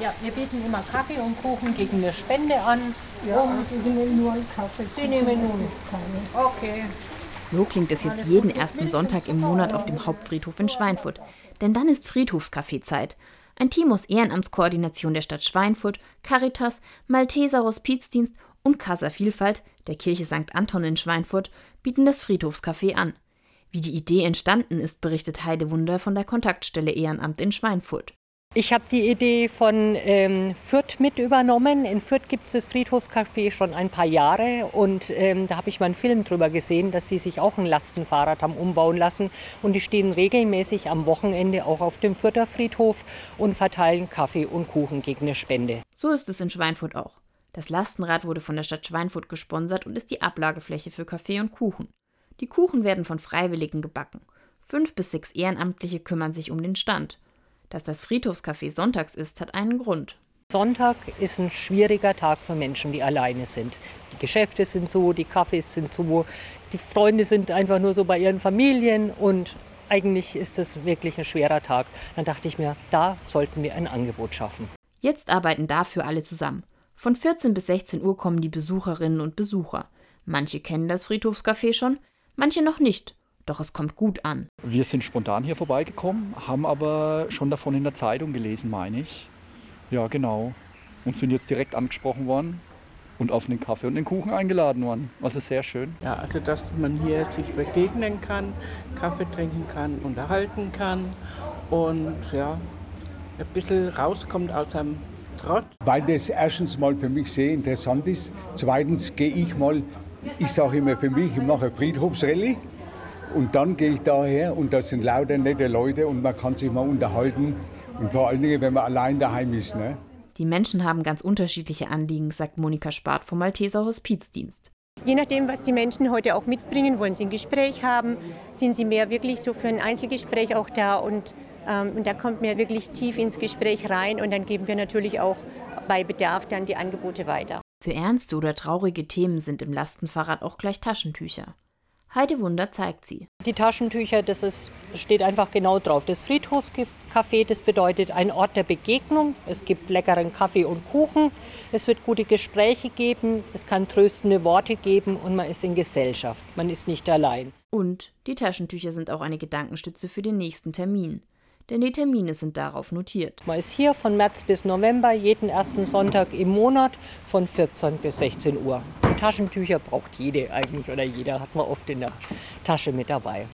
Ja, wir bieten immer Kaffee und Kuchen gegen eine Spende an. Ja, also wir nehmen nur einen Kaffee. Sie nehmen nun. Keine. Okay. So klingt es jetzt jeden ersten Sonntag im Monat auf dem Hauptfriedhof in Schweinfurt. Denn dann ist Friedhofskaffeezeit. Ein Team aus Ehrenamtskoordination der Stadt Schweinfurt, Caritas, Malteser Hospizdienst und Casa Vielfalt der Kirche St. Anton in Schweinfurt bieten das Friedhofscafé an. Wie die Idee entstanden ist, berichtet Heide Wunder von der Kontaktstelle Ehrenamt in Schweinfurt. Ich habe die Idee von ähm, Fürth mit übernommen. In Fürth gibt es das Friedhofscafé schon ein paar Jahre und ähm, da habe ich mal einen Film drüber gesehen, dass sie sich auch ein Lastenfahrrad haben umbauen lassen und die stehen regelmäßig am Wochenende auch auf dem Fürther Friedhof und verteilen Kaffee und Kuchen gegen eine Spende. So ist es in Schweinfurt auch. Das Lastenrad wurde von der Stadt Schweinfurt gesponsert und ist die Ablagefläche für Kaffee und Kuchen. Die Kuchen werden von Freiwilligen gebacken. Fünf bis sechs Ehrenamtliche kümmern sich um den Stand. Dass das Friedhofscafé sonntags ist, hat einen Grund. Sonntag ist ein schwieriger Tag für Menschen, die alleine sind. Die Geschäfte sind so, die Kaffees sind so, die Freunde sind einfach nur so bei ihren Familien und eigentlich ist es wirklich ein schwerer Tag. Dann dachte ich mir, da sollten wir ein Angebot schaffen. Jetzt arbeiten dafür alle zusammen. Von 14 bis 16 Uhr kommen die Besucherinnen und Besucher. Manche kennen das Friedhofscafé schon, manche noch nicht. Doch es kommt gut an. Wir sind spontan hier vorbeigekommen, haben aber schon davon in der Zeitung gelesen, meine ich. Ja, genau. Und sind jetzt direkt angesprochen worden und auf den Kaffee und den Kuchen eingeladen worden. Also sehr schön. Ja, also dass man hier sich begegnen kann, Kaffee trinken kann, unterhalten kann und ja, ein bisschen rauskommt aus einem Trott. Weil das erstens mal für mich sehr interessant ist. Zweitens gehe ich mal, ich sage immer für mich, ich mache Friedhofsrallye. Und dann gehe ich daher und das sind lauter nette Leute und man kann sich mal unterhalten. Und vor allen Dingen, wenn man allein daheim ist. Ne? Die Menschen haben ganz unterschiedliche Anliegen, sagt Monika Spart vom Malteser Hospizdienst. Je nachdem, was die Menschen heute auch mitbringen, wollen sie ein Gespräch haben, sind sie mehr wirklich so für ein Einzelgespräch auch da und, ähm, und da kommt mir wirklich tief ins Gespräch rein und dann geben wir natürlich auch bei Bedarf dann die Angebote weiter. Für ernste oder traurige Themen sind im Lastenfahrrad auch gleich Taschentücher. Heide Wunder zeigt sie. Die Taschentücher, das ist, steht einfach genau drauf. Das Friedhofscafé, das bedeutet ein Ort der Begegnung. Es gibt leckeren Kaffee und Kuchen. Es wird gute Gespräche geben. Es kann tröstende Worte geben und man ist in Gesellschaft. Man ist nicht allein. Und die Taschentücher sind auch eine Gedankenstütze für den nächsten Termin. Denn die Termine sind darauf notiert. Man ist hier von März bis November, jeden ersten Sonntag im Monat von 14 bis 16 Uhr. Und Taschentücher braucht jede eigentlich oder jeder hat man oft in der Tasche mit dabei.